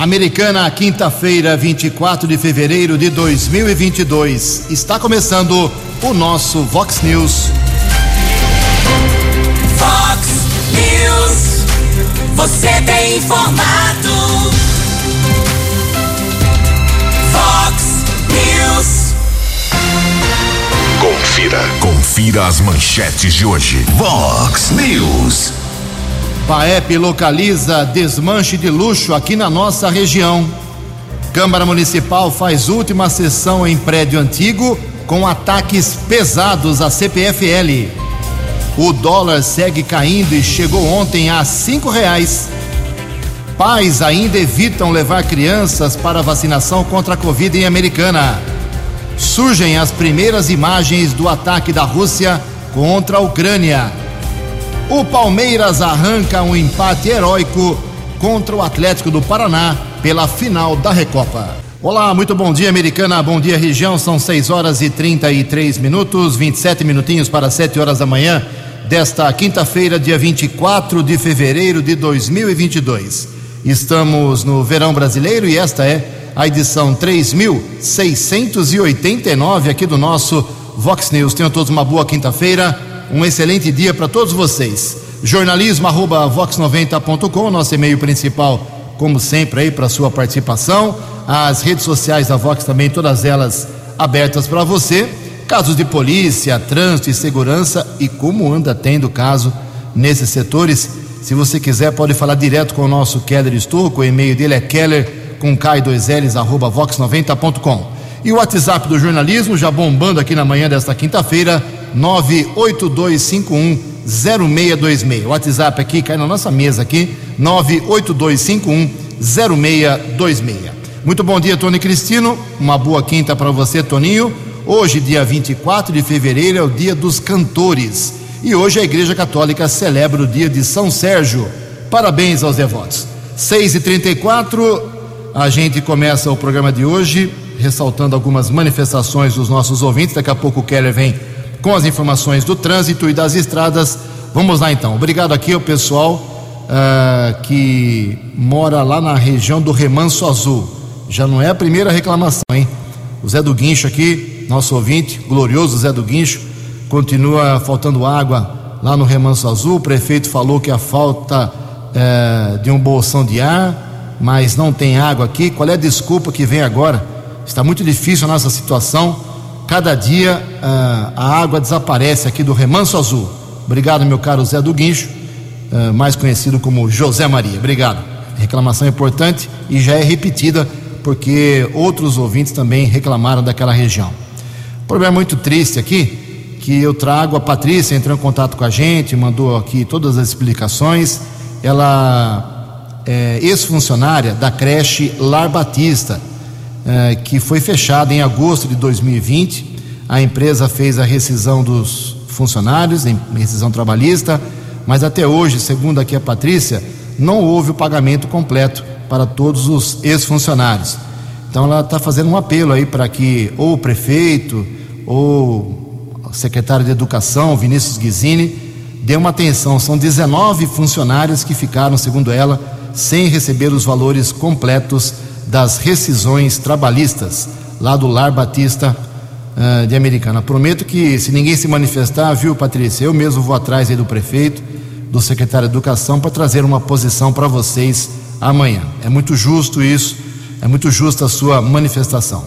Americana, quinta-feira, 24 de fevereiro de 2022. Está começando o nosso Vox News. Vox News. Você tem informado. Vox News. Confira. Confira as manchetes de hoje. Vox News. Paep localiza desmanche de luxo aqui na nossa região. Câmara Municipal faz última sessão em prédio antigo com ataques pesados à CPFL. O dólar segue caindo e chegou ontem a cinco reais. Pais ainda evitam levar crianças para vacinação contra a Covid em Americana. Surgem as primeiras imagens do ataque da Rússia contra a Ucrânia. O Palmeiras arranca um empate heróico contra o Atlético do Paraná pela final da Recopa. Olá, muito bom dia, Americana. Bom dia, região. São 6 horas e 33 minutos, 27 minutinhos para 7 horas da manhã desta quinta-feira, dia 24 de fevereiro de 2022. Estamos no verão brasileiro e esta é a edição 3689 aqui do nosso Vox News. Tenham todos uma boa quinta-feira um excelente dia para todos vocês. Jornalismo arroba vox90.com, nosso e-mail principal, como sempre, aí para sua participação. As redes sociais da Vox também, todas elas abertas para você. Casos de polícia, trânsito e segurança e como anda tendo caso nesses setores. Se você quiser, pode falar direto com o nosso Keller Estouco. O e-mail dele é keller com K2Ls, arroba vox90.com. E o WhatsApp do jornalismo já bombando aqui na manhã desta quinta-feira, 982510626. O WhatsApp aqui cai na nossa mesa aqui, 982510626. Muito bom dia, Tony Cristino. Uma boa quinta para você, Toninho. Hoje, dia 24 de fevereiro, é o dia dos cantores. E hoje a Igreja Católica celebra o dia de São Sérgio. Parabéns aos devotos. 6h34, a gente começa o programa de hoje ressaltando algumas manifestações dos nossos ouvintes. Daqui a pouco o Keller vem com as informações do trânsito e das estradas. Vamos lá então. Obrigado aqui ao pessoal uh, que mora lá na região do Remanso Azul. Já não é a primeira reclamação, hein? O Zé do Guincho aqui, nosso ouvinte, glorioso Zé do Guincho, continua faltando água lá no Remanso Azul. O prefeito falou que a falta uh, de um bolsão de ar, mas não tem água aqui. Qual é a desculpa que vem agora? Está muito difícil a nossa situação Cada dia uh, a água desaparece aqui do Remanso Azul. Obrigado, meu caro Zé do Guincho, uh, mais conhecido como José Maria. Obrigado. Reclamação importante e já é repetida porque outros ouvintes também reclamaram daquela região. Problema muito triste aqui que eu trago. A Patrícia entrou em contato com a gente, mandou aqui todas as explicações. Ela é ex-funcionária da creche Lar Batista eh, que foi fechada em agosto de 2020. A empresa fez a rescisão dos funcionários, rescisão trabalhista, mas até hoje, segundo aqui a Patrícia, não houve o pagamento completo para todos os ex-funcionários. Então ela está fazendo um apelo aí para que ou o prefeito ou o secretário de Educação, Vinícius Guizini, dê uma atenção. São 19 funcionários que ficaram, segundo ela, sem receber os valores completos das rescisões trabalhistas lá do Lar Batista uh, de Americana. Prometo que se ninguém se manifestar, viu, Patrícia, eu mesmo vou atrás do prefeito, do secretário de Educação para trazer uma posição para vocês amanhã. É muito justo isso, é muito justa a sua manifestação.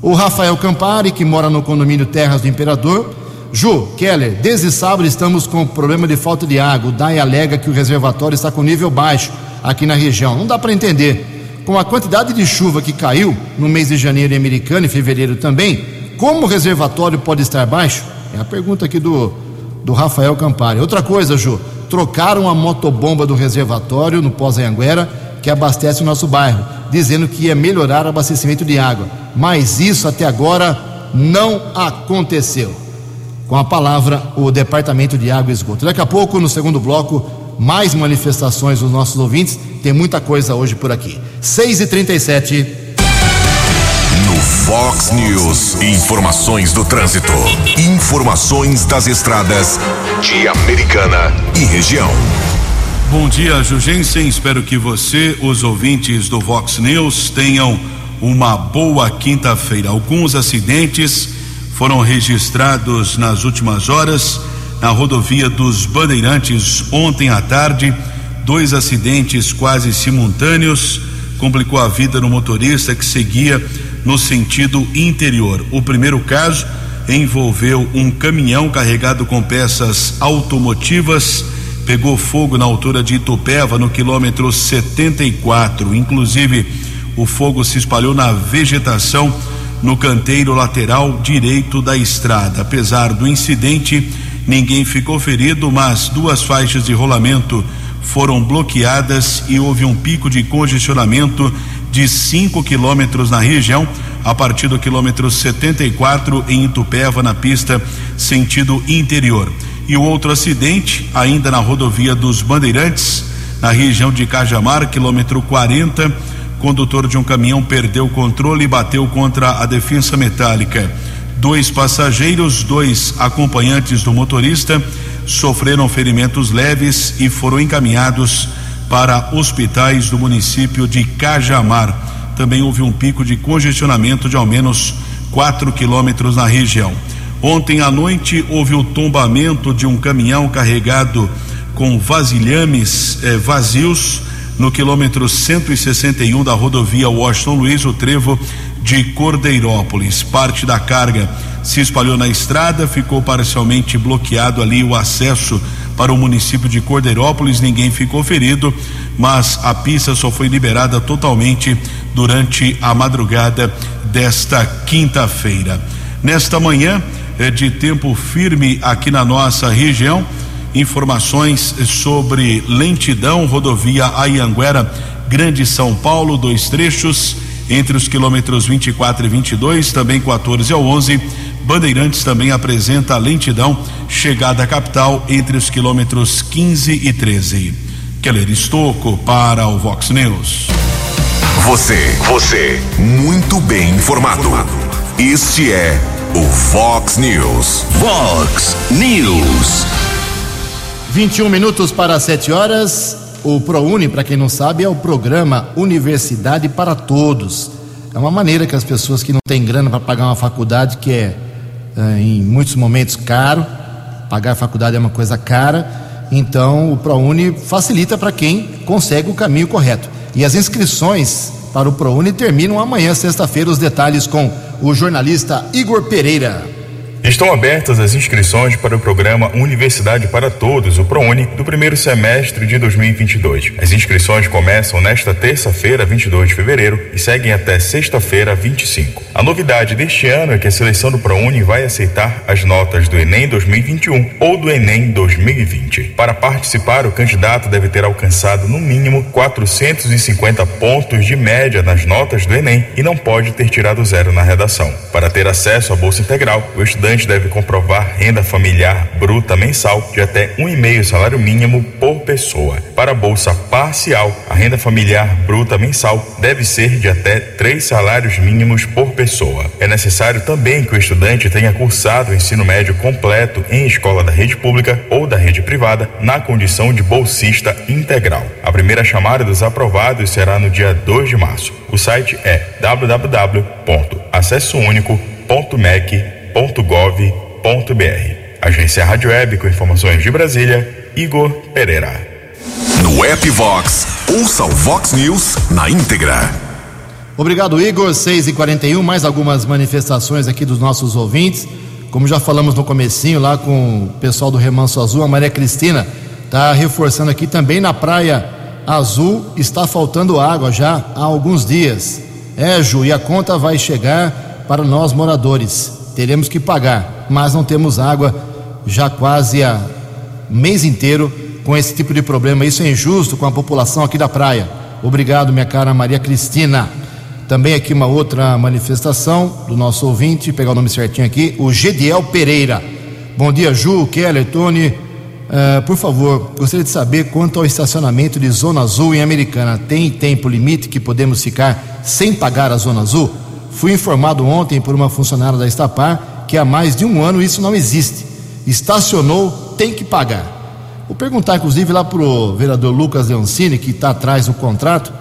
O Rafael Campari, que mora no condomínio Terras do Imperador, Ju, Keller, desde sábado estamos com problema de falta de água. O DAI alega que o reservatório está com nível baixo aqui na região. Não dá para entender com a quantidade de chuva que caiu no mês de janeiro em Americana e fevereiro também, como o reservatório pode estar baixo? É a pergunta aqui do, do Rafael Campari. Outra coisa, Ju, trocaram a motobomba do reservatório no Pós-Anhanguera, que abastece o nosso bairro, dizendo que ia melhorar o abastecimento de água. Mas isso até agora não aconteceu. Com a palavra, o Departamento de Água e Esgoto. Daqui a pouco, no segundo bloco, mais manifestações dos nossos ouvintes. Tem muita coisa hoje por aqui. 6 e 37 No Fox News, informações do trânsito. Informações das estradas de Americana e região. Bom dia, Jugensen. Espero que você, os ouvintes do Vox News, tenham uma boa quinta-feira. Alguns acidentes foram registrados nas últimas horas na rodovia dos Bandeirantes ontem à tarde. Dois acidentes quase simultâneos complicou a vida no motorista que seguia no sentido interior. O primeiro caso envolveu um caminhão carregado com peças automotivas pegou fogo na altura de Itupeva, no quilômetro 74. Inclusive, o fogo se espalhou na vegetação no canteiro lateral direito da estrada. Apesar do incidente, ninguém ficou ferido, mas duas faixas de rolamento foram bloqueadas e houve um pico de congestionamento de 5 quilômetros na região, a partir do quilômetro 74 em Itupeva, na pista sentido interior. E o outro acidente, ainda na rodovia dos Bandeirantes, na região de Cajamar, quilômetro 40, condutor de um caminhão perdeu o controle e bateu contra a defensa metálica. Dois passageiros, dois acompanhantes do motorista, sofreram ferimentos leves e foram encaminhados para hospitais do município de Cajamar. Também houve um pico de congestionamento de ao menos 4 quilômetros na região. Ontem à noite houve o tombamento de um caminhão carregado com vasilhames eh, vazios no quilômetro 161 da rodovia Washington Luiz, o trevo de Cordeirópolis. Parte da carga se espalhou na estrada, ficou parcialmente bloqueado ali o acesso para o município de Cordeirópolis. Ninguém ficou ferido, mas a pista só foi liberada totalmente durante a madrugada desta quinta-feira. Nesta manhã, é de tempo firme aqui na nossa região. Informações sobre lentidão, rodovia Ayanguera, Grande São Paulo, dois trechos, entre os quilômetros 24 e 22, também 14 ao 11. Bandeirantes também apresenta lentidão, chegada à capital, entre os quilômetros 15 e 13. Keller Estocco para o Vox News. Você, você, muito bem informado. Este é o Fox News. Fox News. 21 minutos para 7 horas. O ProUni, para quem não sabe, é o programa Universidade para Todos. É uma maneira que as pessoas que não têm grana para pagar uma faculdade, que é, é em muitos momentos caro, pagar a faculdade é uma coisa cara, então o ProUni facilita para quem consegue o caminho correto. E as inscrições para o ProUni terminam amanhã, sexta-feira, os detalhes com o jornalista Igor Pereira. Estão abertas as inscrições para o programa Universidade para Todos, o ProUni, do primeiro semestre de 2022. As inscrições começam nesta terça-feira, 22 de fevereiro, e seguem até sexta-feira, 25. A novidade deste ano é que a seleção do ProUni vai aceitar as notas do Enem 2021 ou do Enem 2020. Para participar, o candidato deve ter alcançado no mínimo 450 pontos de média nas notas do Enem e não pode ter tirado zero na redação. Para ter acesso à bolsa integral, o estudante estudante deve comprovar renda familiar bruta mensal de até um e meio salário mínimo por pessoa. Para a bolsa parcial, a renda familiar bruta mensal deve ser de até três salários mínimos por pessoa. É necessário também que o estudante tenha cursado o ensino médio completo em escola da rede pública ou da rede privada na condição de bolsista integral. A primeira chamada dos aprovados será no dia 2 de março. O site é www.acessounico.mec.com www.gov.br. Agência Rádio Web com informações de Brasília, Igor Pereira. No app Vox, ouça o Vox News na íntegra. Obrigado, Igor. 6 e 41 mais algumas manifestações aqui dos nossos ouvintes. Como já falamos no comecinho lá com o pessoal do Remanso Azul, a Maria Cristina está reforçando aqui também na Praia Azul está faltando água já há alguns dias. É, Ju, e a conta vai chegar para nós moradores teremos que pagar, mas não temos água já quase há mês inteiro com esse tipo de problema. Isso é injusto com a população aqui da praia. Obrigado, minha cara Maria Cristina. Também aqui uma outra manifestação do nosso ouvinte, pegar o nome certinho aqui, o Gediel Pereira. Bom dia, Ju, Keller, Tony. Uh, por favor, gostaria de saber quanto ao estacionamento de Zona Azul em Americana. Tem tempo limite que podemos ficar sem pagar a Zona Azul? Fui informado ontem por uma funcionária da Estapar que há mais de um ano isso não existe. Estacionou, tem que pagar. Vou perguntar, inclusive, lá pro vereador Lucas Leoncini, que está atrás do contrato,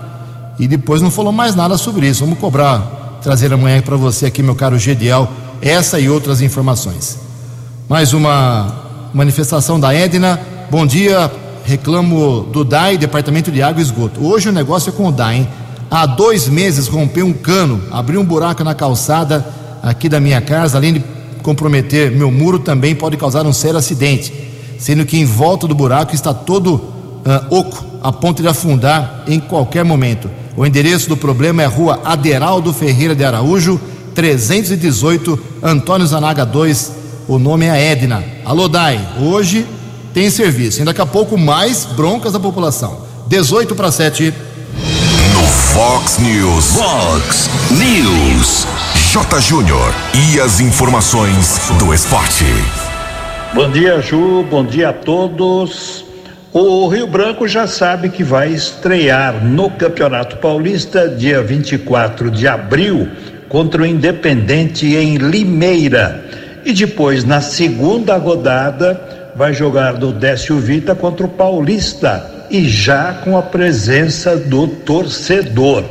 e depois não falou mais nada sobre isso. Vamos cobrar, trazer amanhã para você aqui, meu caro Gediel, essa e outras informações. Mais uma manifestação da Edna. Bom dia, reclamo do DAI, Departamento de Água e Esgoto. Hoje o negócio é com o DAI, hein? Há dois meses rompeu um cano, abriu um buraco na calçada aqui da minha casa, além de comprometer meu muro, também pode causar um sério acidente, sendo que em volta do buraco está todo uh, oco, a ponto de afundar em qualquer momento. O endereço do problema é rua Aderaldo Ferreira de Araújo, 318, Antônio Zanaga 2. O nome é Edna. Alô, Dai, hoje tem serviço. E daqui a pouco mais broncas da população. 18 para 7. Fox News. Fox News. J. Júnior. E as informações do esporte. Bom dia, Ju. Bom dia a todos. O Rio Branco já sabe que vai estrear no Campeonato Paulista dia 24 de abril contra o Independente em Limeira. E depois, na segunda rodada, vai jogar do Décio Vita contra o Paulista e já com a presença do torcedor.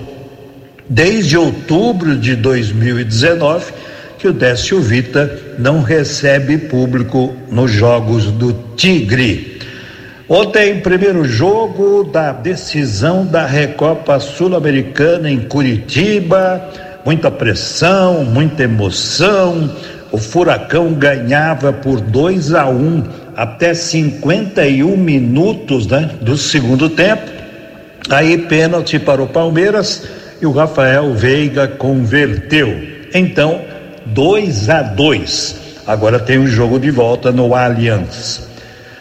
Desde outubro de 2019, que o Décio Vita não recebe público nos jogos do Tigre. Ontem, primeiro jogo da decisão da Recopa Sul-Americana em Curitiba, muita pressão, muita emoção. O Furacão ganhava por 2 a 1 um, até 51 minutos né, do segundo tempo. Aí, pênalti para o Palmeiras e o Rafael Veiga converteu. Então, 2 a 2. Agora tem um jogo de volta no Allianz.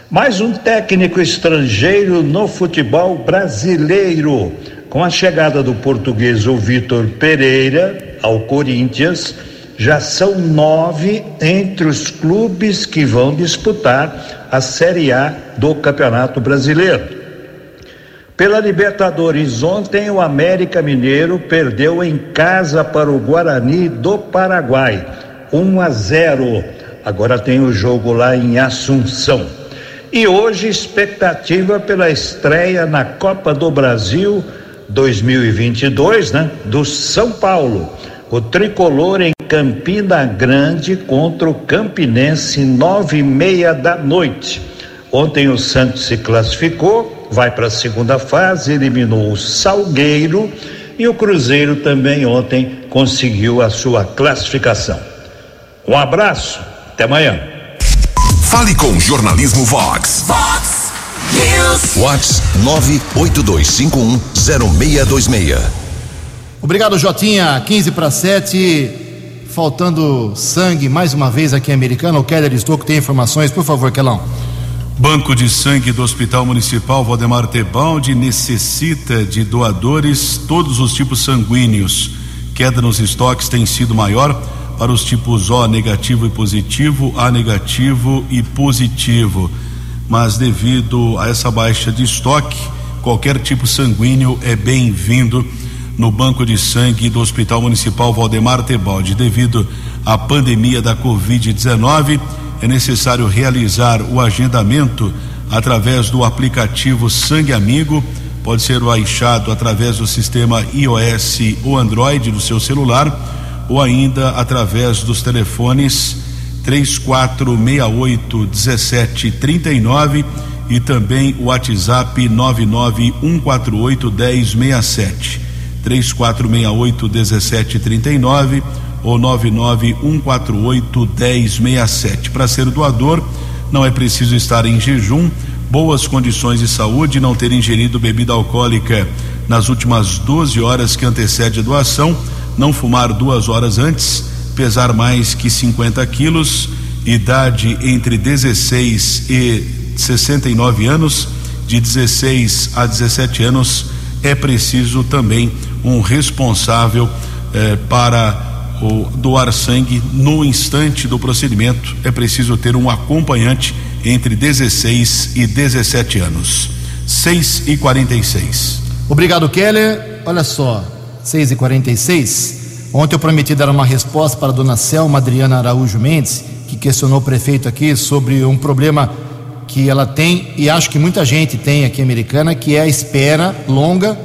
Mais um técnico estrangeiro no futebol brasileiro. Com a chegada do português o Vitor Pereira ao Corinthians, já são nove entre os clubes que vão disputar a Série A do Campeonato Brasileiro. Pela Libertadores, ontem o América Mineiro perdeu em casa para o Guarani do Paraguai, 1 a 0. Agora tem o jogo lá em Assunção. E hoje, expectativa pela estreia na Copa do Brasil 2022, né? Do São Paulo. O tricolor em Campina Grande contra o Campinense, nove e meia da noite. Ontem o Santos se classificou, vai para a segunda fase, eliminou o Salgueiro e o Cruzeiro também ontem conseguiu a sua classificação. Um abraço, até amanhã. Fale com Jornalismo Vox. Vox News. Vox 982510626. Obrigado, Jotinha. 15 para 7. Faltando sangue mais uma vez aqui em Americana. O Keller Estouco tem informações, por favor, Kelão. Banco de Sangue do Hospital Municipal Valdemar Tebaldi necessita de doadores, todos os tipos sanguíneos. Queda nos estoques tem sido maior para os tipos O negativo e positivo, A negativo e positivo. Mas devido a essa baixa de estoque, qualquer tipo sanguíneo é bem-vindo no banco de sangue do Hospital Municipal Valdemar Tebaldi. Devido à pandemia da Covid-19, é necessário realizar o agendamento através do aplicativo Sangue Amigo. Pode ser baixado através do sistema iOS ou Android do seu celular ou ainda através dos telefones 3468 1739 e também o WhatsApp 99148 1067 3468 1739 ou 99148 1067. Para ser doador, não é preciso estar em jejum, boas condições de saúde, não ter ingerido bebida alcoólica nas últimas 12 horas que antecede a doação não fumar duas horas antes, pesar mais que 50 quilos, idade entre 16 e 69 anos, de 16 a 17 anos, é preciso também um responsável eh, para o, doar sangue no instante do procedimento. É preciso ter um acompanhante entre 16 e 17 anos. 6 e 46. Obrigado, Keller. Olha só, 6 e 46 Ontem eu prometi dar uma resposta para a dona Selma Adriana Araújo Mendes, que questionou o prefeito aqui sobre um problema que ela tem, e acho que muita gente tem aqui Americana, que é a espera longa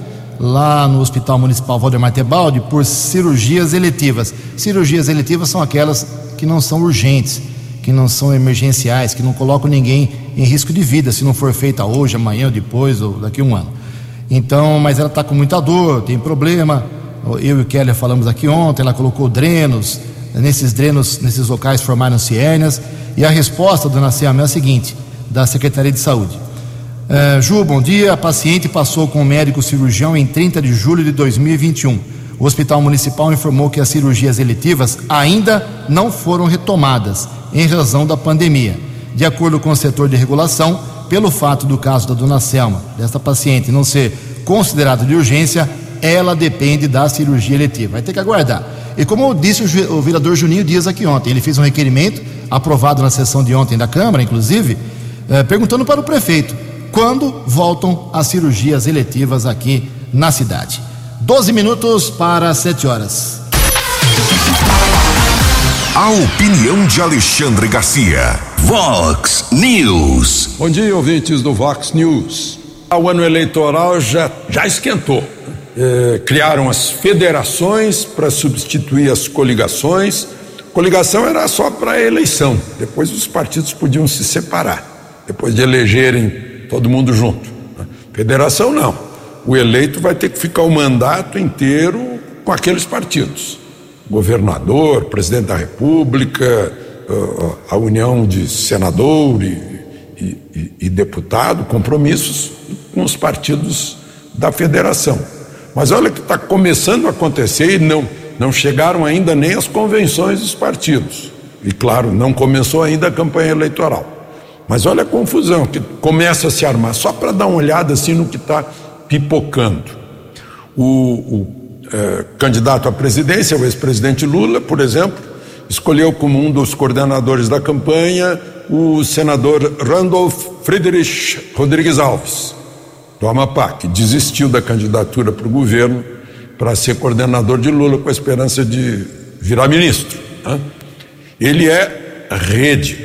lá no Hospital Municipal Valdemar Tebaldi por cirurgias eletivas. Cirurgias eletivas são aquelas que não são urgentes, que não são emergenciais, que não colocam ninguém em risco de vida se não for feita hoje, amanhã, ou depois ou daqui a um ano. Então, mas ela está com muita dor, tem problema. Eu e o Keller falamos aqui ontem, ela colocou drenos, nesses drenos, nesses locais formaram-se hérnias, e a resposta, dona Selma, é a seguinte: da Secretaria de Saúde. Uh, Ju, bom dia. A paciente passou com o médico cirurgião em 30 de julho de 2021. O Hospital Municipal informou que as cirurgias eletivas ainda não foram retomadas em razão da pandemia. De acordo com o setor de regulação, pelo fato do caso da dona Selma, desta paciente, não ser considerado de urgência, ela depende da cirurgia eletiva. Vai ter que aguardar. E como disse o, o vereador Juninho Dias aqui ontem, ele fez um requerimento, aprovado na sessão de ontem da Câmara, inclusive, eh, perguntando para o prefeito quando voltam as cirurgias eletivas aqui na cidade. 12 minutos para 7 horas. A opinião de Alexandre Garcia. Vox News. Bom dia, ouvintes do Vox News. O ano eleitoral já, já esquentou. É, criaram as federações para substituir as coligações. Coligação era só para eleição, depois os partidos podiam se separar depois de elegerem todo mundo junto. Federação não. O eleito vai ter que ficar o mandato inteiro com aqueles partidos. Governador, presidente da República, a união de senador e, e, e deputado, compromissos com os partidos da federação. Mas olha que está começando a acontecer e não, não chegaram ainda nem as convenções dos partidos. E claro, não começou ainda a campanha eleitoral. Mas olha a confusão que começa a se armar, só para dar uma olhada assim no que está pipocando. O, o é, candidato à presidência, o ex-presidente Lula, por exemplo, escolheu como um dos coordenadores da campanha o senador Randolph Friedrich Rodrigues Alves, do Amapá, que desistiu da candidatura para o governo para ser coordenador de Lula com a esperança de virar ministro. Né? Ele é rede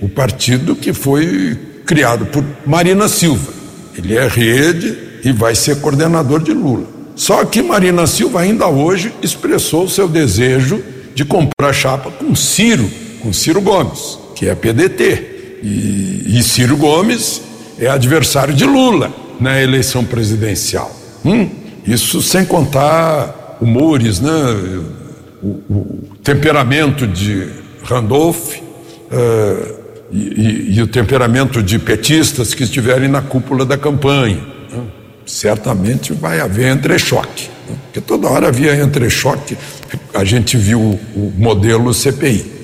o partido que foi criado por Marina Silva. Ele é rede e vai ser coordenador de Lula. Só que Marina Silva ainda hoje expressou seu desejo de comprar chapa com Ciro, com Ciro Gomes, que é PDT. E, e Ciro Gomes é adversário de Lula na eleição presidencial. Hum, isso sem contar humores, né? O, o temperamento de Randolph, uh, e, e, e, o temperamento de petistas que estiverem na cúpula da campanha. Né? Certamente vai haver entrechoque, né? porque toda hora havia entrechoque, a gente viu o, modelo CPI.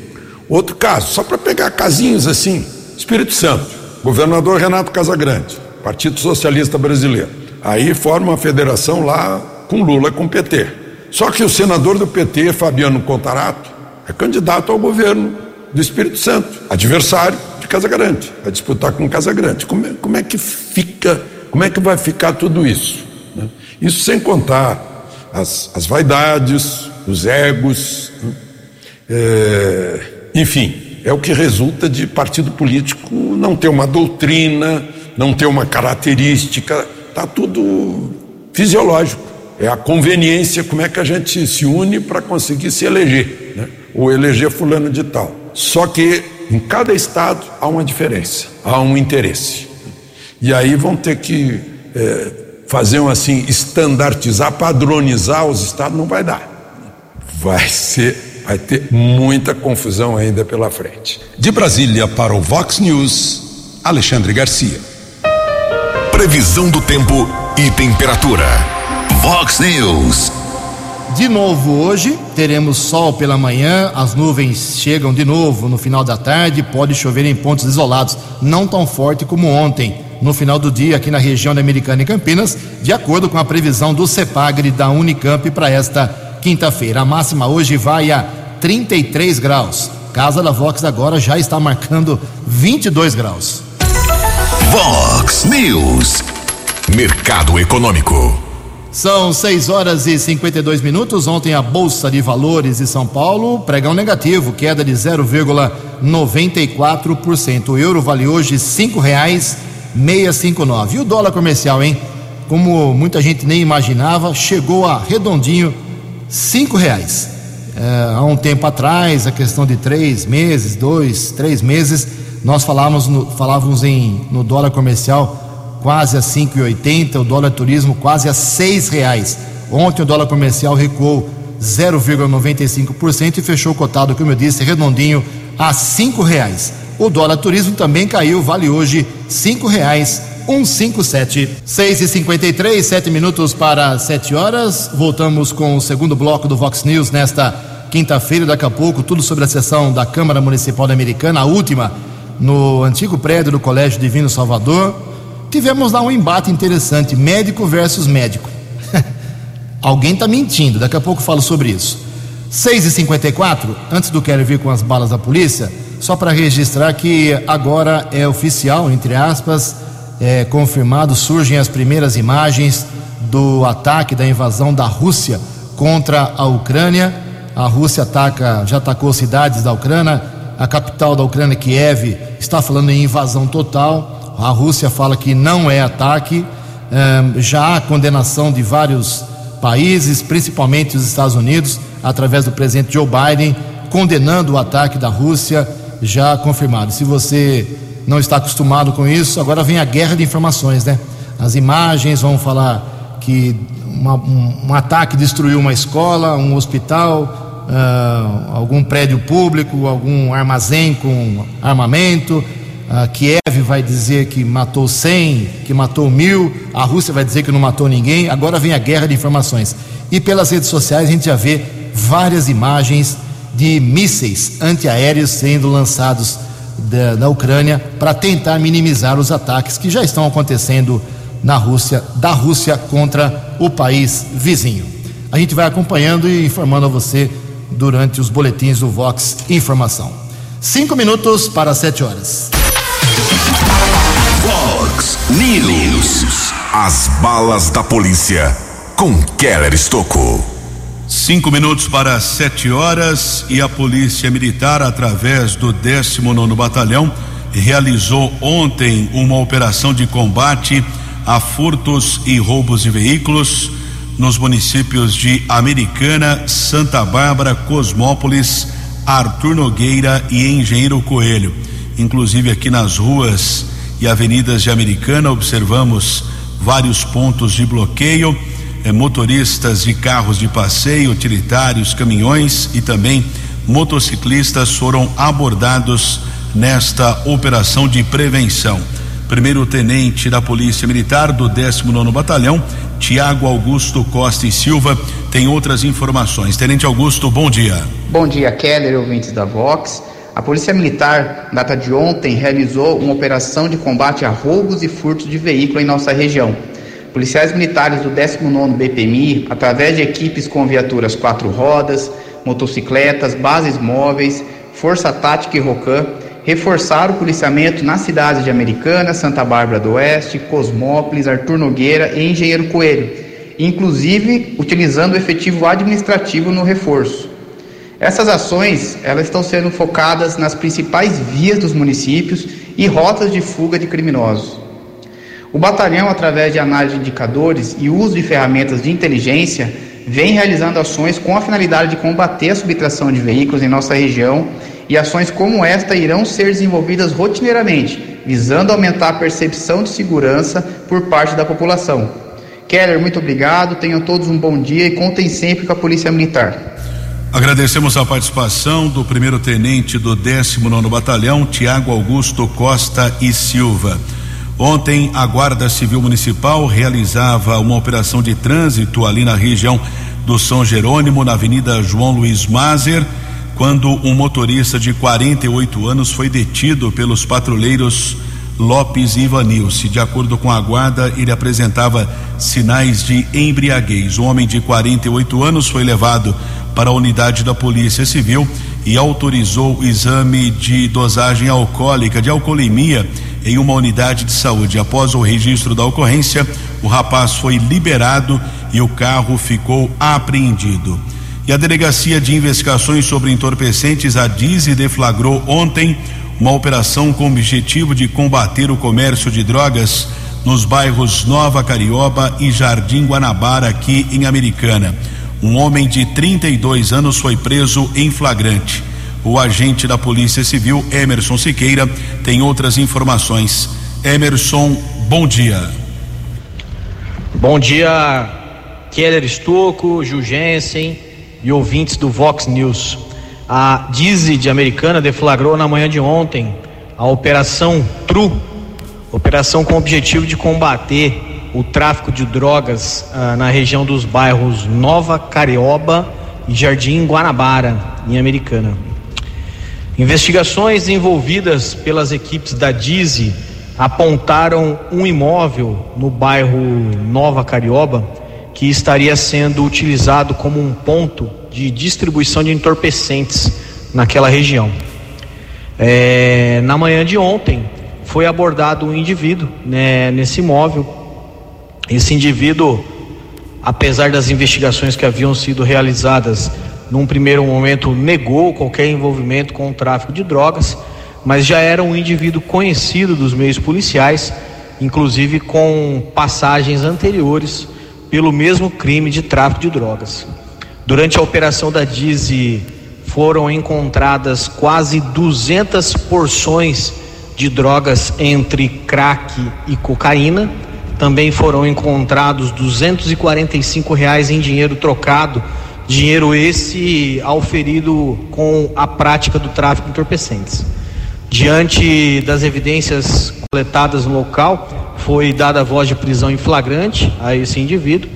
Outro caso, só para pegar casinhos assim, Espírito Santo, governador Renato Casagrande, Partido Socialista Brasileiro. Aí forma uma federação lá com Lula com PT. Só que o senador do PT, Fabiano Contarato, é candidato ao governo do Espírito Santo, adversário de Casa Grande, vai disputar com Casa Grande. Como é, como é que fica, como é que vai ficar tudo isso? Né? Isso sem contar as, as vaidades, os egos, né? é, enfim, é o que resulta de partido político não ter uma doutrina, não ter uma característica, está tudo fisiológico. É a conveniência, como é que a gente se une para conseguir se eleger, né? ou eleger fulano de tal. Só que em cada estado há uma diferença, há um interesse. E aí vão ter que é, fazer um assim, estandartizar, padronizar os estados, não vai dar. Vai ser, vai ter muita confusão ainda pela frente. De Brasília para o Vox News, Alexandre Garcia. Previsão do tempo e temperatura. Vox News. De novo hoje, teremos sol pela manhã, as nuvens chegam de novo no final da tarde, pode chover em pontos isolados, não tão forte como ontem, no final do dia aqui na região da Americana e Campinas, de acordo com a previsão do CEPAGRE da Unicamp para esta quinta-feira. A máxima hoje vai a 33 graus. Casa da Vox agora já está marcando 22 graus. Vox News. Mercado Econômico. São 6 horas e 52 minutos. Ontem a Bolsa de Valores de São Paulo, pregão negativo, queda de 0,5%. 0,94%. O euro vale hoje cinco reais 659. E o dólar comercial, hein? Como muita gente nem imaginava, chegou a redondinho cinco reais. É, há um tempo atrás, a questão de três meses, dois, três meses, nós falávamos no, falávamos em, no dólar comercial quase a 5,80, o dólar turismo quase a seis reais. Ontem o dólar comercial recuou 0,95% e fechou cotado, como eu disse, redondinho a cinco reais. O dólar turismo também caiu, vale hoje cinco reais 157. 6 e 53 sete minutos para 7 horas. Voltamos com o segundo bloco do Vox News nesta quinta-feira. Daqui a pouco, tudo sobre a sessão da Câmara Municipal da Americana, a última no antigo prédio do Colégio Divino Salvador. Tivemos lá um embate interessante: médico versus médico. Alguém está mentindo, daqui a pouco falo sobre isso. 6 e 54 antes do Quero vir com as balas da polícia, só para registrar que agora é oficial, entre aspas é, confirmado, surgem as primeiras imagens do ataque, da invasão da Rússia contra a Ucrânia. A Rússia ataca, já atacou cidades da Ucrânia. A capital da Ucrânia, Kiev, está falando em invasão total. A Rússia fala que não é ataque. É, já há condenação de vários países, principalmente os Estados Unidos, através do presidente Joe Biden, condenando o ataque da Rússia, já confirmado. Se você não está acostumado com isso. Agora vem a guerra de informações, né? As imagens vão falar que uma, um, um, ataque destruiu uma escola, um hospital, uh, algum prédio público, algum armazém com armamento. Uh, Kiev vai dizer que matou 100, que matou mil. A Rússia vai dizer que não matou ninguém. Agora vem a guerra de informações. E pelas redes sociais a gente já vê várias imagens de mísseis antiaéreos sendo lançados da, da Ucrânia para tentar minimizar os ataques que já estão acontecendo na Rússia, da Rússia contra o país vizinho. A gente vai acompanhando e informando a você durante os boletins do Vox Informação. Cinco minutos para sete horas. News. As balas da polícia com Keller Estocou. Cinco minutos para sete horas e a Polícia Militar, através do 19 Batalhão, realizou ontem uma operação de combate a furtos e roubos de veículos nos municípios de Americana, Santa Bárbara, Cosmópolis, Artur Nogueira e Engenheiro Coelho. Inclusive aqui nas ruas e avenidas de Americana observamos vários pontos de bloqueio eh, motoristas de carros de passeio, utilitários, caminhões e também motociclistas foram abordados nesta operação de prevenção. Primeiro tenente da Polícia Militar do 19 Batalhão, Tiago Augusto Costa e Silva, tem outras informações. Tenente Augusto, bom dia. Bom dia, Keller, ouvintes da Vox. A Polícia Militar, data de ontem, realizou uma operação de combate a roubos e furtos de veículo em nossa região. Policiais militares do 19º BPMI, através de equipes com viaturas quatro rodas, motocicletas, bases móveis, Força Tática e Rocan, reforçaram o policiamento nas cidades de Americana, Santa Bárbara do Oeste, Cosmópolis, Artur Nogueira e Engenheiro Coelho, inclusive utilizando o efetivo administrativo no reforço. Essas ações elas estão sendo focadas nas principais vias dos municípios e rotas de fuga de criminosos. O batalhão, através de análise de indicadores e uso de ferramentas de inteligência, vem realizando ações com a finalidade de combater a subtração de veículos em nossa região e ações como esta irão ser desenvolvidas rotineiramente, visando aumentar a percepção de segurança por parte da população. Keller, muito obrigado, tenham todos um bom dia e contem sempre com a Polícia Militar. Agradecemos a participação do primeiro tenente do 19 Batalhão, Tiago Augusto Costa e Silva. Ontem, a Guarda Civil Municipal realizava uma operação de trânsito ali na região do São Jerônimo, na Avenida João Luiz Mazer, quando um motorista de 48 anos foi detido pelos patrulheiros Lopes e Ivanilce. De acordo com a guarda, ele apresentava sinais de embriaguez. O homem de 48 anos foi levado para a unidade da Polícia Civil e autorizou o exame de dosagem alcoólica, de alcoolemia em uma unidade de saúde. Após o registro da ocorrência, o rapaz foi liberado e o carro ficou apreendido. E a Delegacia de Investigações sobre Entorpecentes, a DIZI, deflagrou ontem uma operação com o objetivo de combater o comércio de drogas nos bairros Nova Carioba e Jardim Guanabara, aqui em Americana. Um homem de 32 anos foi preso em flagrante. O agente da Polícia Civil, Emerson Siqueira, tem outras informações. Emerson, bom dia. Bom dia, Keller Estocco, Gil Jensen e ouvintes do Vox News. A Dize de Americana deflagrou na manhã de ontem a Operação TRU, operação com o objetivo de combater o tráfico de drogas ah, na região dos bairros Nova Carioba e Jardim Guanabara, em Americana. Investigações envolvidas pelas equipes da Dize apontaram um imóvel no bairro Nova Carioba que estaria sendo utilizado como um ponto de distribuição de entorpecentes naquela região. É, na manhã de ontem foi abordado um indivíduo né, nesse imóvel. Esse indivíduo, apesar das investigações que haviam sido realizadas, num primeiro momento negou qualquer envolvimento com o tráfico de drogas, mas já era um indivíduo conhecido dos meios policiais, inclusive com passagens anteriores pelo mesmo crime de tráfico de drogas. Durante a operação da Dize foram encontradas quase 200 porções de drogas entre crack e cocaína. Também foram encontrados 245 reais em dinheiro trocado, dinheiro esse auferido com a prática do tráfico de entorpecentes. Diante das evidências coletadas no local, foi dada a voz de prisão em flagrante a esse indivíduo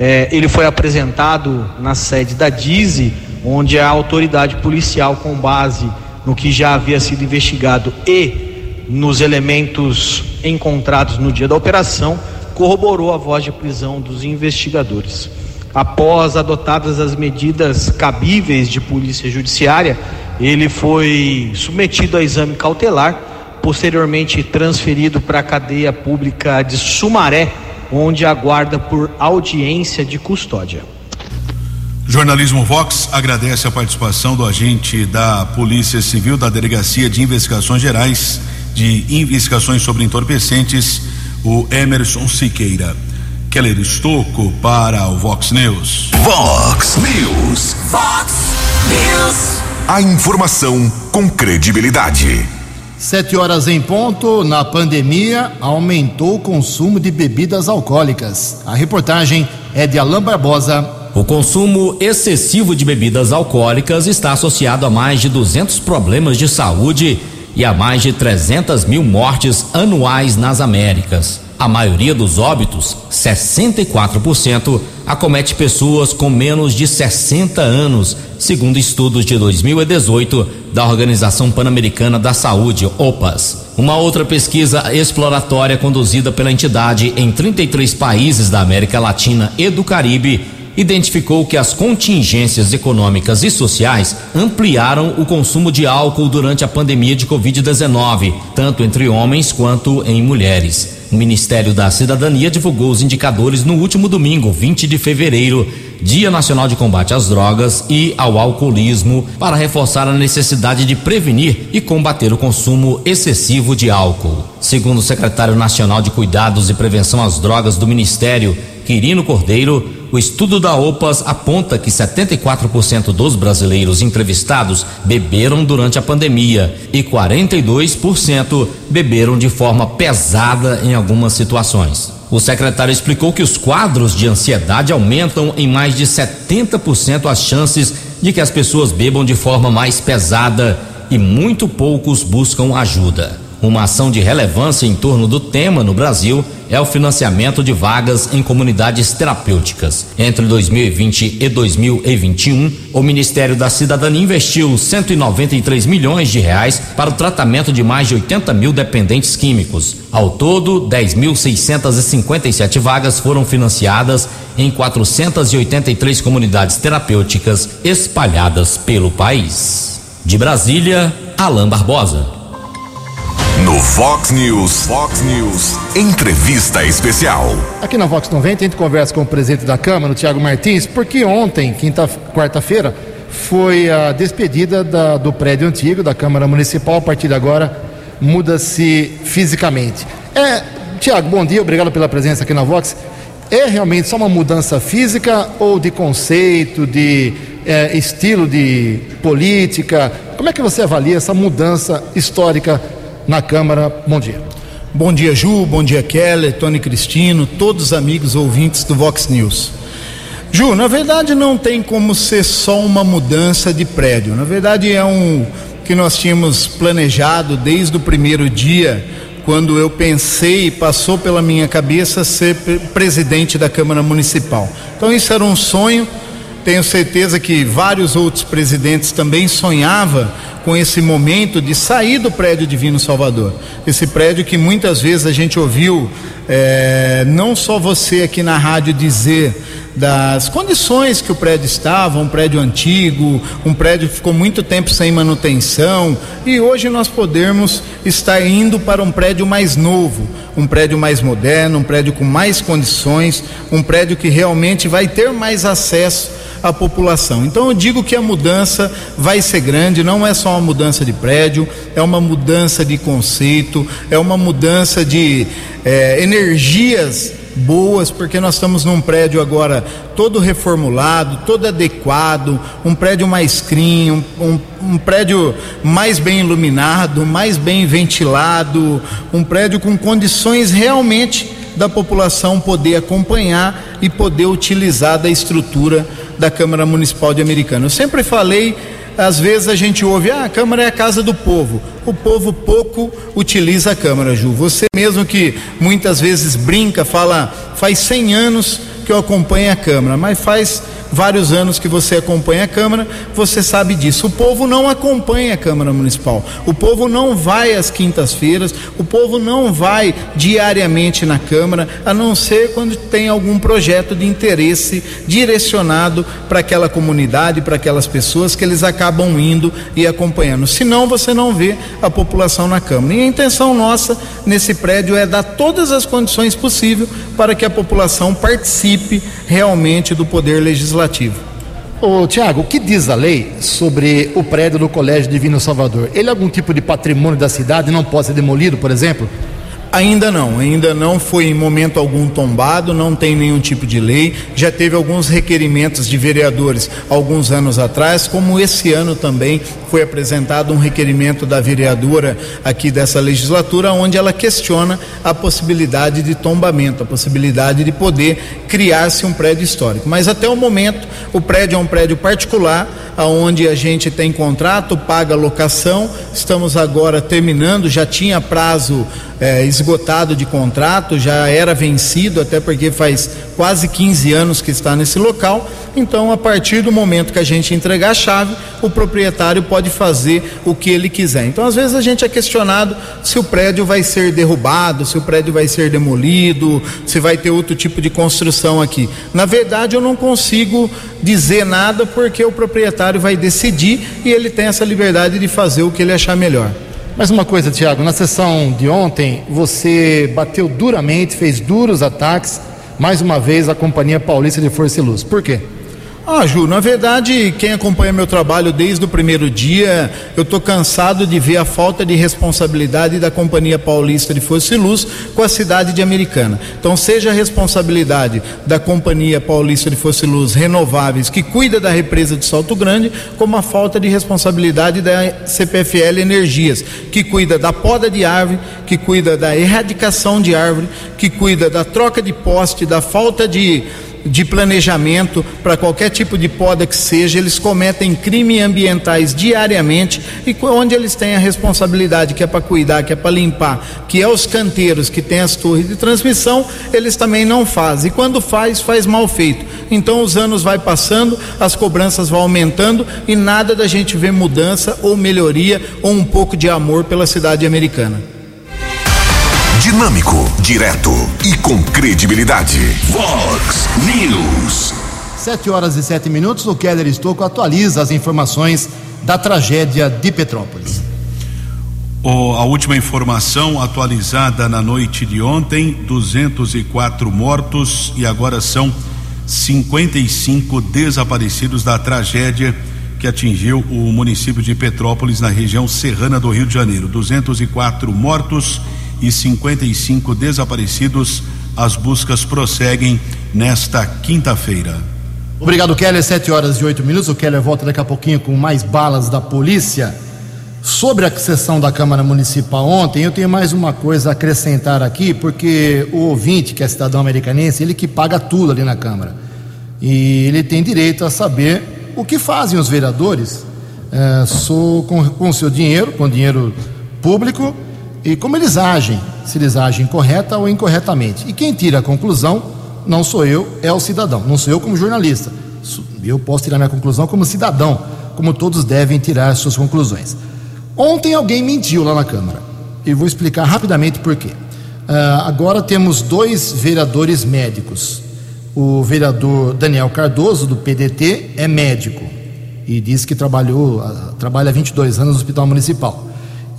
é, ele foi apresentado na sede da DIZI, onde a autoridade policial, com base no que já havia sido investigado e nos elementos encontrados no dia da operação, corroborou a voz de prisão dos investigadores. Após adotadas as medidas cabíveis de polícia judiciária, ele foi submetido a exame cautelar, posteriormente transferido para a cadeia pública de Sumaré, onde aguarda por audiência de custódia. Jornalismo Vox agradece a participação do agente da Polícia Civil da Delegacia de Investigações Gerais de Investigações sobre Entorpecentes, o Emerson Siqueira. Keller Estocco para o Vox News. Vox News. Vox News. A informação com credibilidade. Sete horas em ponto, na pandemia, aumentou o consumo de bebidas alcoólicas. A reportagem é de Alain Barbosa. O consumo excessivo de bebidas alcoólicas está associado a mais de 200 problemas de saúde e a mais de 300 mil mortes anuais nas Américas. A maioria dos óbitos, 64%, acomete pessoas com menos de 60 anos, segundo estudos de 2018 da Organização Pan-Americana da Saúde, OPAS. Uma outra pesquisa exploratória conduzida pela entidade em 33 países da América Latina e do Caribe identificou que as contingências econômicas e sociais ampliaram o consumo de álcool durante a pandemia de Covid-19, tanto entre homens quanto em mulheres. O Ministério da Cidadania divulgou os indicadores no último domingo, 20 de fevereiro, Dia Nacional de Combate às Drogas e ao Alcoolismo, para reforçar a necessidade de prevenir e combater o consumo excessivo de álcool. Segundo o secretário nacional de Cuidados e Prevenção às Drogas do Ministério, Quirino Cordeiro, o estudo da OPAS aponta que 74% dos brasileiros entrevistados beberam durante a pandemia e 42% beberam de forma pesada em algumas situações. O secretário explicou que os quadros de ansiedade aumentam em mais de 70% as chances de que as pessoas bebam de forma mais pesada e muito poucos buscam ajuda. Uma ação de relevância em torno do tema no Brasil é o financiamento de vagas em comunidades terapêuticas. Entre 2020 e 2021, o Ministério da Cidadania investiu 193 milhões de reais para o tratamento de mais de 80 mil dependentes químicos. Ao todo, 10.657 vagas foram financiadas em 483 comunidades terapêuticas espalhadas pelo país. De Brasília, Alain Barbosa. No Fox News, News, entrevista especial. Aqui na Vox 90 a gente conversa com o presidente da Câmara, o Tiago Martins, porque ontem, quinta, quarta-feira, foi a despedida da, do prédio antigo da Câmara Municipal. A partir de agora, muda-se fisicamente. É, Tiago, bom dia, obrigado pela presença aqui na Vox. É realmente só uma mudança física ou de conceito, de é, estilo de política? Como é que você avalia essa mudança histórica na Câmara? Bom dia. Bom dia, Ju, bom dia, Keller, Tony Cristino, todos os amigos ouvintes do Vox News. Ju, na verdade não tem como ser só uma mudança de prédio. Na verdade é um que nós tínhamos planejado desde o primeiro dia quando eu pensei e passou pela minha cabeça ser presidente da Câmara Municipal. Então isso era um sonho. Tenho certeza que vários outros presidentes também sonhavam com esse momento de sair do prédio Divino Salvador. Esse prédio que muitas vezes a gente ouviu, é, não só você aqui na rádio dizer das condições que o prédio estava, um prédio antigo, um prédio que ficou muito tempo sem manutenção, e hoje nós podemos estar indo para um prédio mais novo, um prédio mais moderno, um prédio com mais condições, um prédio que realmente vai ter mais acesso à população. Então eu digo que a mudança vai ser grande, não é só uma mudança de prédio, é uma mudança de conceito, é uma mudança de é, energias boas, porque nós estamos num prédio agora todo reformulado, todo adequado, um prédio mais clean, um, um, um, prédio mais bem iluminado, mais bem ventilado, um prédio com condições realmente da população poder acompanhar e poder utilizar da estrutura da Câmara Municipal de Americana. Eu sempre falei às vezes a gente ouve, ah, a Câmara é a casa do povo. O povo pouco utiliza a Câmara, Ju. Você mesmo que muitas vezes brinca, fala, faz 100 anos que eu acompanho a Câmara, mas faz vários anos que você acompanha a Câmara, você sabe disso. O povo não acompanha a Câmara Municipal. O povo não vai às quintas-feiras, o povo não vai diariamente na Câmara, a não ser quando tem algum projeto de interesse direcionado para aquela comunidade, para aquelas pessoas que eles acabam indo e acompanhando. Senão você não vê a população na Câmara. E a intenção nossa nesse prédio é dar todas as condições possíveis para que a população participe realmente do poder legislativo legislativo. Ô, Tiago, o que diz a lei sobre o prédio do Colégio Divino Salvador? Ele é algum tipo de patrimônio da cidade e não pode ser demolido, por exemplo? Ainda não, ainda não foi em momento algum tombado, não tem nenhum tipo de lei. Já teve alguns requerimentos de vereadores alguns anos atrás, como esse ano também foi apresentado um requerimento da vereadora aqui dessa legislatura, onde ela questiona a possibilidade de tombamento, a possibilidade de poder criar-se um prédio histórico. Mas até o momento, o prédio é um prédio particular, aonde a gente tem contrato, paga locação. Estamos agora terminando, já tinha prazo é, esgotado de contrato, já era vencido, até porque faz quase 15 anos que está nesse local. Então, a partir do momento que a gente entregar a chave, o proprietário pode fazer o que ele quiser. Então, às vezes a gente é questionado se o prédio vai ser derrubado, se o prédio vai ser demolido, se vai ter outro tipo de construção aqui. Na verdade, eu não consigo dizer nada porque o proprietário vai decidir e ele tem essa liberdade de fazer o que ele achar melhor. Mais uma coisa, Tiago, na sessão de ontem você bateu duramente, fez duros ataques, mais uma vez, à Companhia Paulista de Força e Luz. Por quê? Ah, Ju, na verdade, quem acompanha meu trabalho desde o primeiro dia, eu estou cansado de ver a falta de responsabilidade da Companhia Paulista de Força e Luz com a cidade de Americana. Então, seja a responsabilidade da Companhia Paulista de Força e Luz Renováveis, que cuida da represa de Salto Grande, como a falta de responsabilidade da CPFL Energias, que cuida da poda de árvore, que cuida da erradicação de árvore, que cuida da troca de poste, da falta de de planejamento para qualquer tipo de poda que seja, eles cometem crimes ambientais diariamente e onde eles têm a responsabilidade que é para cuidar, que é para limpar, que é os canteiros que tem as torres de transmissão, eles também não fazem. E quando faz, faz mal feito. Então os anos vai passando, as cobranças vão aumentando e nada da gente ver mudança ou melhoria ou um pouco de amor pela cidade americana. Dinâmico, direto e com credibilidade. Vox News. Sete horas e sete minutos, o Keller Estocco atualiza as informações da tragédia de Petrópolis. O, a última informação atualizada na noite de ontem: 204 mortos e agora são 55 desaparecidos da tragédia que atingiu o município de Petrópolis, na região serrana do Rio de Janeiro. 204 mortos e 55 desaparecidos. As buscas prosseguem nesta quinta-feira. Obrigado, Keller. Sete horas e oito minutos. O Keller volta daqui a pouquinho com mais balas da polícia. Sobre a sessão da Câmara Municipal ontem, eu tenho mais uma coisa a acrescentar aqui, porque o ouvinte, que é cidadão americanense, ele que paga tudo ali na Câmara. E ele tem direito a saber o que fazem os vereadores é, com, com o seu dinheiro, com dinheiro público, e como eles agem, se eles agem correta ou incorretamente. E quem tira a conclusão não sou eu, é o cidadão, não sou eu como jornalista. Eu posso tirar minha conclusão como cidadão, como todos devem tirar suas conclusões. Ontem alguém mentiu lá na Câmara. E vou explicar rapidamente por quê. Uh, agora temos dois vereadores médicos. O vereador Daniel Cardoso, do PDT, é médico e diz que trabalhou, uh, trabalha há 22 anos no Hospital Municipal.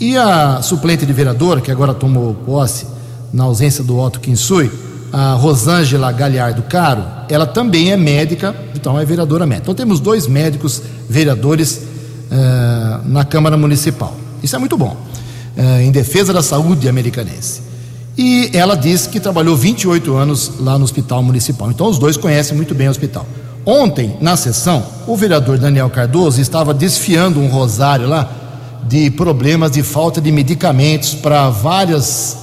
E a suplente de vereador, que agora tomou posse na ausência do Otto Kinsui, a Rosângela Galhardo Caro, ela também é médica, então é vereadora médica. Então temos dois médicos vereadores eh, na Câmara Municipal. Isso é muito bom, eh, em defesa da saúde americanense. E ela disse que trabalhou 28 anos lá no Hospital Municipal. Então os dois conhecem muito bem o hospital. Ontem, na sessão, o vereador Daniel Cardoso estava desfiando um rosário lá de problemas de falta de medicamentos para várias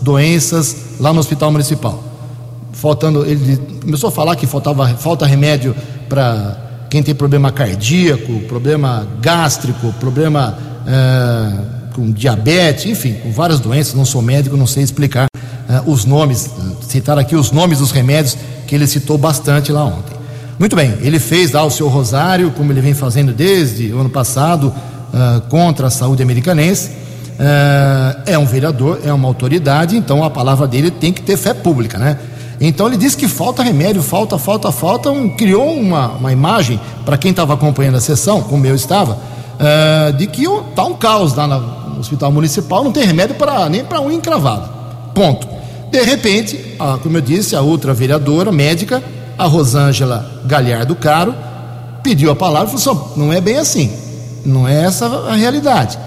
doenças lá no Hospital Municipal. Faltando, ele começou a falar que faltava falta remédio para quem tem problema cardíaco, problema gástrico, problema é, com diabetes, enfim, com várias doenças. Não sou médico, não sei explicar é, os nomes, citar aqui os nomes dos remédios que ele citou bastante lá ontem. Muito bem, ele fez lá o seu rosário, como ele vem fazendo desde o ano passado, uh, contra a saúde americanense. Uh, é um vereador, é uma autoridade, então a palavra dele tem que ter fé pública, né? Então ele disse que falta remédio, falta, falta, falta. Um, criou uma, uma imagem para quem estava acompanhando a sessão, como eu estava, uh, de que está um caos lá no hospital municipal, não tem remédio para nem para um encravado. Ponto. De repente, a, como eu disse, a outra vereadora médica, a Rosângela Galhardo Caro, pediu a palavra e falou assim: não é bem assim, não é essa a realidade.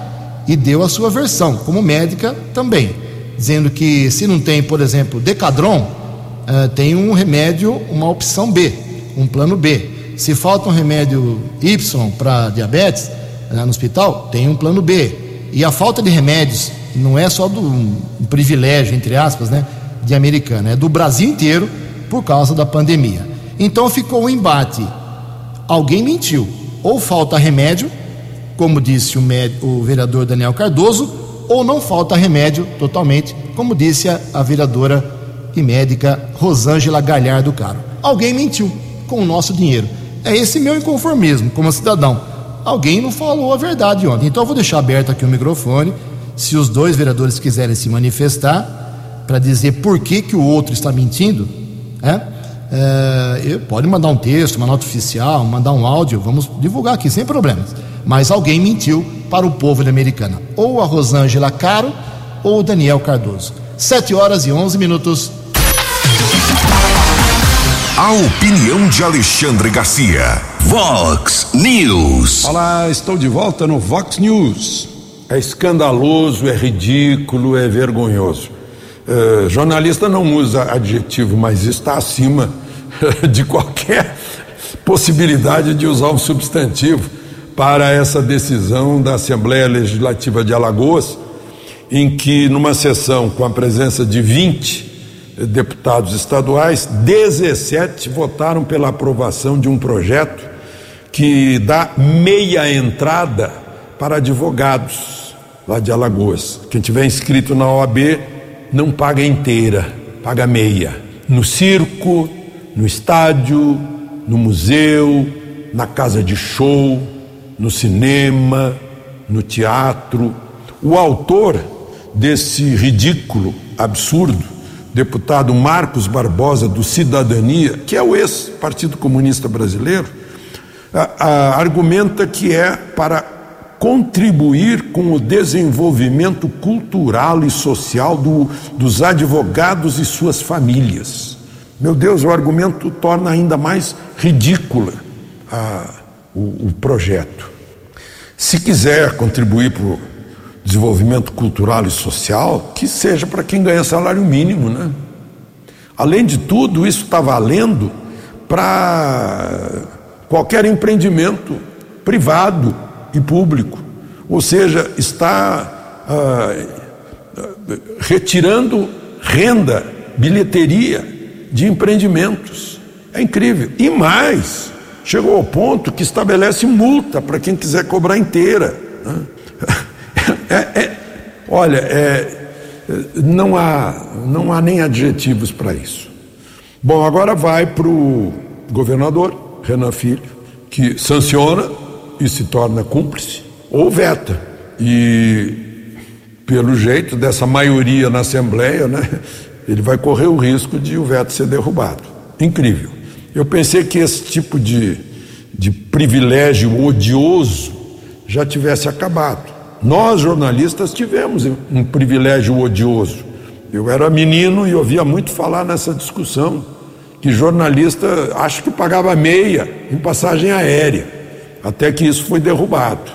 E deu a sua versão, como médica também, dizendo que se não tem, por exemplo, Decadron, uh, tem um remédio, uma opção B, um plano B. Se falta um remédio Y para diabetes uh, no hospital, tem um plano B. E a falta de remédios não é só do um privilégio, entre aspas, né, de americana, é do Brasil inteiro por causa da pandemia. Então ficou o um embate. Alguém mentiu. Ou falta remédio, como disse o, o vereador Daniel Cardoso, ou não falta remédio totalmente, como disse a, a vereadora e médica Rosângela Galhardo Caro. Alguém mentiu com o nosso dinheiro. É esse meu inconformismo como cidadão. Alguém não falou a verdade ontem. Então eu vou deixar aberto aqui o microfone. Se os dois vereadores quiserem se manifestar para dizer por que, que o outro está mentindo, é, é, pode mandar um texto, uma nota oficial, mandar um áudio, vamos divulgar aqui sem problemas. Mas alguém mentiu para o povo de Americana. Ou a Rosângela Caro ou o Daniel Cardoso. Sete horas e onze minutos. A opinião de Alexandre Garcia. Vox News. Olá, estou de volta no Vox News. É escandaloso, é ridículo, é vergonhoso. Uh, jornalista não usa adjetivo, mas está acima de qualquer possibilidade de usar um substantivo para essa decisão da Assembleia Legislativa de Alagoas, em que, numa sessão com a presença de 20 deputados estaduais, 17 votaram pela aprovação de um projeto que dá meia entrada para advogados lá de Alagoas. Quem tiver inscrito na OAB não paga inteira, paga meia. No circo, no estádio, no museu, na casa de show, no cinema, no teatro. O autor desse ridículo absurdo deputado Marcos Barbosa, do Cidadania, que é o ex-Partido Comunista Brasileiro, a, a, argumenta que é para contribuir com o desenvolvimento cultural e social do, dos advogados e suas famílias. Meu Deus, o argumento torna ainda mais ridícula a, o, o projeto. Se quiser contribuir para o desenvolvimento cultural e social, que seja para quem ganha salário mínimo, né? Além de tudo, isso está valendo para qualquer empreendimento privado e público. Ou seja, está ah, retirando renda, bilheteria de empreendimentos. É incrível. E mais, chegou ao ponto que estabelece multa para quem quiser cobrar inteira. Né? É, é, olha, é, não, há, não há nem adjetivos para isso. Bom, agora vai para o governador, Renan Filho, que sanciona e se torna cúmplice, ou veta. E, pelo jeito dessa maioria na Assembleia, né, ele vai correr o risco de o veto ser derrubado. Incrível. Eu pensei que esse tipo de, de privilégio odioso já tivesse acabado. Nós, jornalistas, tivemos um privilégio odioso. Eu era menino e ouvia muito falar nessa discussão, que jornalista acho que pagava meia em passagem aérea, até que isso foi derrubado,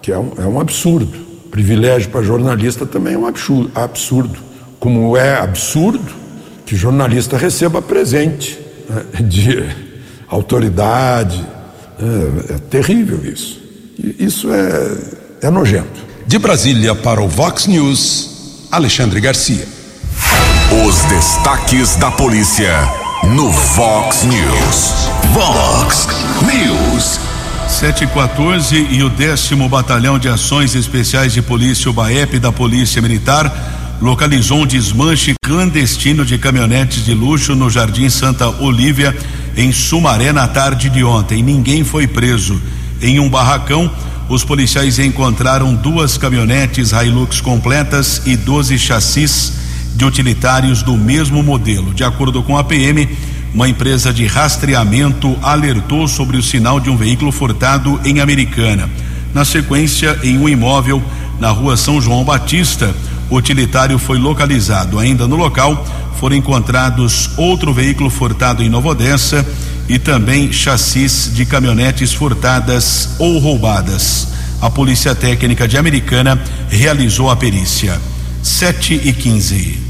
que é um, é um absurdo. Privilégio para jornalista também é um absurdo, absurdo, como é absurdo que jornalista receba presente né, de autoridade. É, é terrível isso. Isso é é nojento. De Brasília para o Vox News, Alexandre Garcia. Os destaques da polícia no Vox News. Vox News. 714 e o décimo Batalhão de Ações Especiais de Polícia, o BAEP da Polícia Militar, localizou um desmanche clandestino de caminhonetes de luxo no Jardim Santa Olívia, em Sumaré, na tarde de ontem. Ninguém foi preso. Em um barracão, os policiais encontraram duas caminhonetes Hilux completas e 12 chassis de utilitários do mesmo modelo. De acordo com a PM, uma empresa de rastreamento alertou sobre o sinal de um veículo furtado em Americana. Na sequência, em um imóvel na rua São João Batista, o utilitário foi localizado. Ainda no local foram encontrados outro veículo furtado em Nova Odessa e também chassis de caminhonetes furtadas ou roubadas. A Polícia Técnica de Americana realizou a perícia. 7 e 15.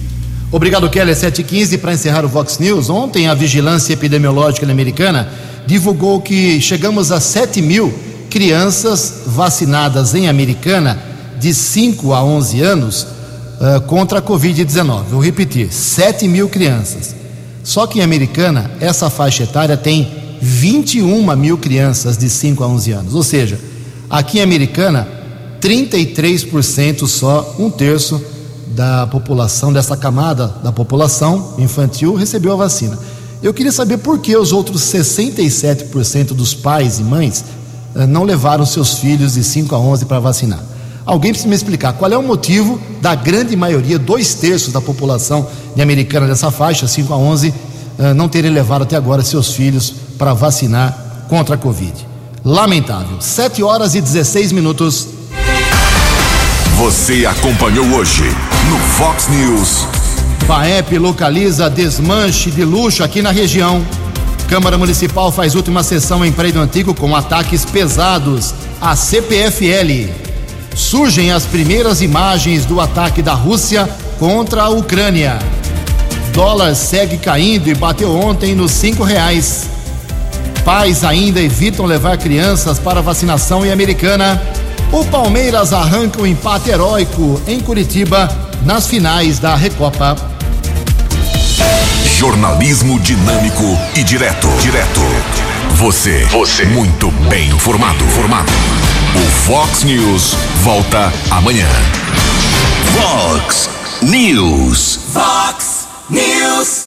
Obrigado, Kelly. 7 e 15 para encerrar o Vox News. Ontem, a Vigilância Epidemiológica Americana divulgou que chegamos a 7 mil crianças vacinadas em Americana de 5 a 11 anos uh, contra a Covid-19. Vou repetir: 7 mil crianças. Só que em Americana, essa faixa etária tem 21 mil crianças de 5 a 11 anos. Ou seja, aqui em Americana, 33% só, um terço da população, dessa camada da população infantil, recebeu a vacina. Eu queria saber por que os outros 67% dos pais e mães eh, não levaram seus filhos de 5 a 11 para vacinar. Alguém precisa me explicar qual é o motivo da grande maioria, dois terços da população de americana dessa faixa, 5 a 11, eh, não terem levado até agora seus filhos para vacinar contra a Covid. Lamentável. 7 horas e 16 minutos. Você acompanhou hoje no Fox News. FAEP localiza desmanche de luxo aqui na região. Câmara Municipal faz última sessão em prédio antigo com ataques pesados à CPFL surgem as primeiras imagens do ataque da Rússia contra a Ucrânia. Dólar segue caindo e bateu ontem nos cinco reais. Pais ainda evitam levar crianças para vacinação em Americana. O Palmeiras arranca um empate heróico em Curitiba nas finais da Recopa. Jornalismo dinâmico e direto. Direto. Você. Você. Muito bem informado. Formado. O Fox News volta amanhã. Fox News. Fox